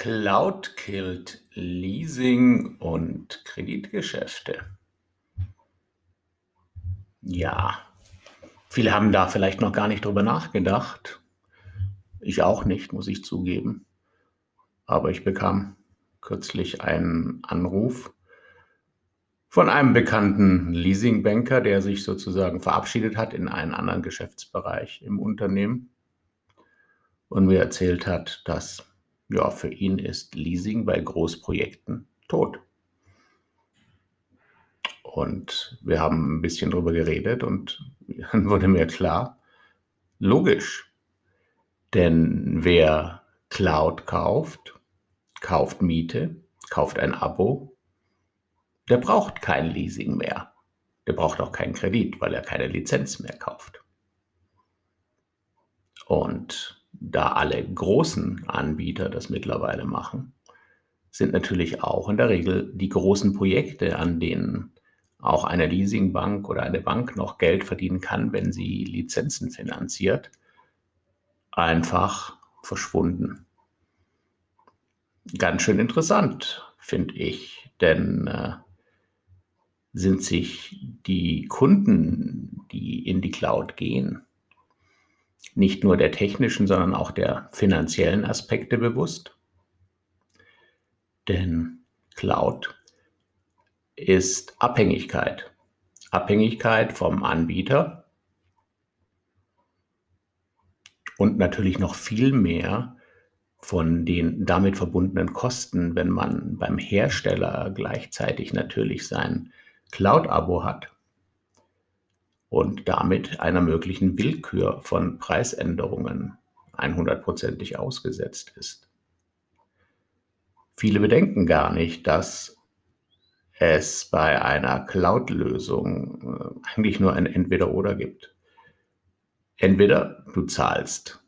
Cloud killt Leasing und Kreditgeschäfte. Ja, viele haben da vielleicht noch gar nicht drüber nachgedacht. Ich auch nicht, muss ich zugeben. Aber ich bekam kürzlich einen Anruf von einem bekannten Leasingbanker, der sich sozusagen verabschiedet hat in einen anderen Geschäftsbereich im Unternehmen und mir erzählt hat, dass ja, für ihn ist Leasing bei Großprojekten tot. Und wir haben ein bisschen drüber geredet und dann wurde mir klar, logisch. Denn wer Cloud kauft, kauft Miete, kauft ein Abo, der braucht kein Leasing mehr. Der braucht auch keinen Kredit, weil er keine Lizenz mehr kauft. Und da alle großen Anbieter das mittlerweile machen, sind natürlich auch in der Regel die großen Projekte, an denen auch eine Leasingbank oder eine Bank noch Geld verdienen kann, wenn sie Lizenzen finanziert, einfach verschwunden. Ganz schön interessant, finde ich, denn äh, sind sich die Kunden, die in die Cloud gehen, nicht nur der technischen, sondern auch der finanziellen Aspekte bewusst. Denn Cloud ist Abhängigkeit. Abhängigkeit vom Anbieter und natürlich noch viel mehr von den damit verbundenen Kosten, wenn man beim Hersteller gleichzeitig natürlich sein Cloud-Abo hat und damit einer möglichen Willkür von Preisänderungen 100%ig ausgesetzt ist. Viele bedenken gar nicht, dass es bei einer Cloud-Lösung äh, eigentlich nur ein Entweder-Oder gibt. Entweder du zahlst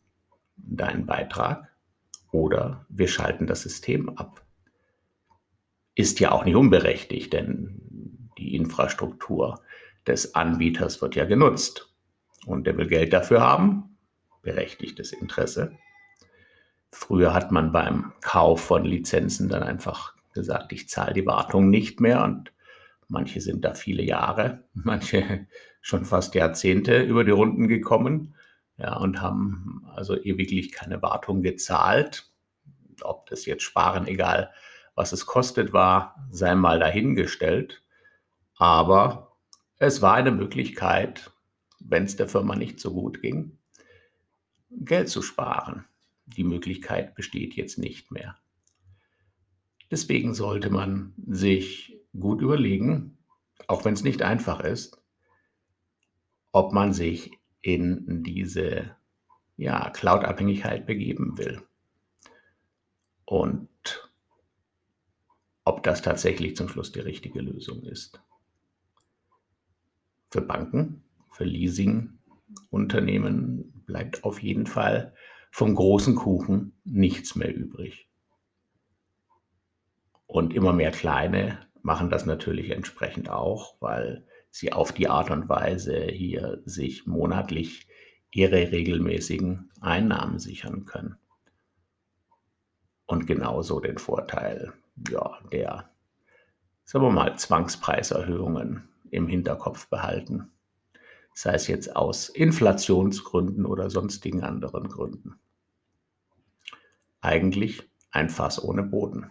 deinen Beitrag oder wir schalten das System ab. Ist ja auch nicht unberechtigt, denn die Infrastruktur des Anbieters wird ja genutzt. Und der will Geld dafür haben, berechtigtes Interesse. Früher hat man beim Kauf von Lizenzen dann einfach gesagt, ich zahle die Wartung nicht mehr und manche sind da viele Jahre, manche schon fast Jahrzehnte über die Runden gekommen ja, und haben also ewiglich keine Wartung gezahlt. Ob das jetzt sparen, egal was es kostet, war, sei mal dahingestellt. Aber es war eine Möglichkeit, wenn es der Firma nicht so gut ging, Geld zu sparen. Die Möglichkeit besteht jetzt nicht mehr. Deswegen sollte man sich gut überlegen, auch wenn es nicht einfach ist, ob man sich in diese ja, Cloud-Abhängigkeit begeben will. Und ob das tatsächlich zum Schluss die richtige Lösung ist für Banken, für Leasingunternehmen bleibt auf jeden Fall vom großen Kuchen nichts mehr übrig. Und immer mehr kleine machen das natürlich entsprechend auch, weil sie auf die Art und Weise hier sich monatlich ihre regelmäßigen Einnahmen sichern können. Und genauso den Vorteil ja, der, sagen wir mal, Zwangspreiserhöhungen im Hinterkopf behalten. Sei es jetzt aus Inflationsgründen oder sonstigen anderen Gründen. Eigentlich ein Fass ohne Boden.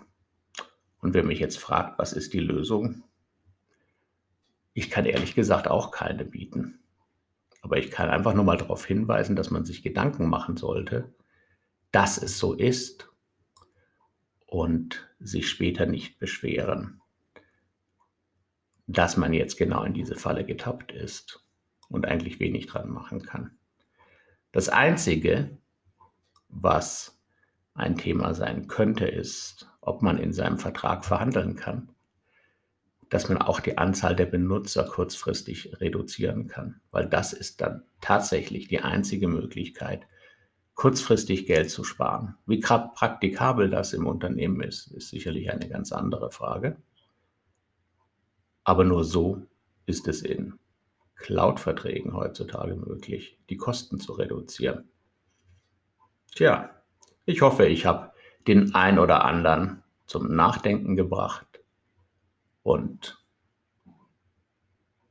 Und wer mich jetzt fragt, was ist die Lösung? Ich kann ehrlich gesagt auch keine bieten. Aber ich kann einfach nur mal darauf hinweisen, dass man sich Gedanken machen sollte, dass es so ist und sich später nicht beschweren dass man jetzt genau in diese Falle getappt ist und eigentlich wenig dran machen kann. Das Einzige, was ein Thema sein könnte, ist, ob man in seinem Vertrag verhandeln kann, dass man auch die Anzahl der Benutzer kurzfristig reduzieren kann, weil das ist dann tatsächlich die einzige Möglichkeit, kurzfristig Geld zu sparen. Wie praktikabel das im Unternehmen ist, ist sicherlich eine ganz andere Frage. Aber nur so ist es in Cloud-Verträgen heutzutage möglich, die Kosten zu reduzieren. Tja, ich hoffe, ich habe den ein oder anderen zum Nachdenken gebracht und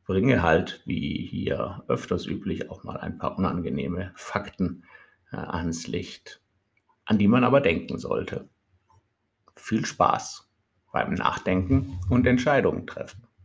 bringe halt, wie hier öfters üblich, auch mal ein paar unangenehme Fakten äh, ans Licht, an die man aber denken sollte. Viel Spaß beim Nachdenken und Entscheidungen treffen.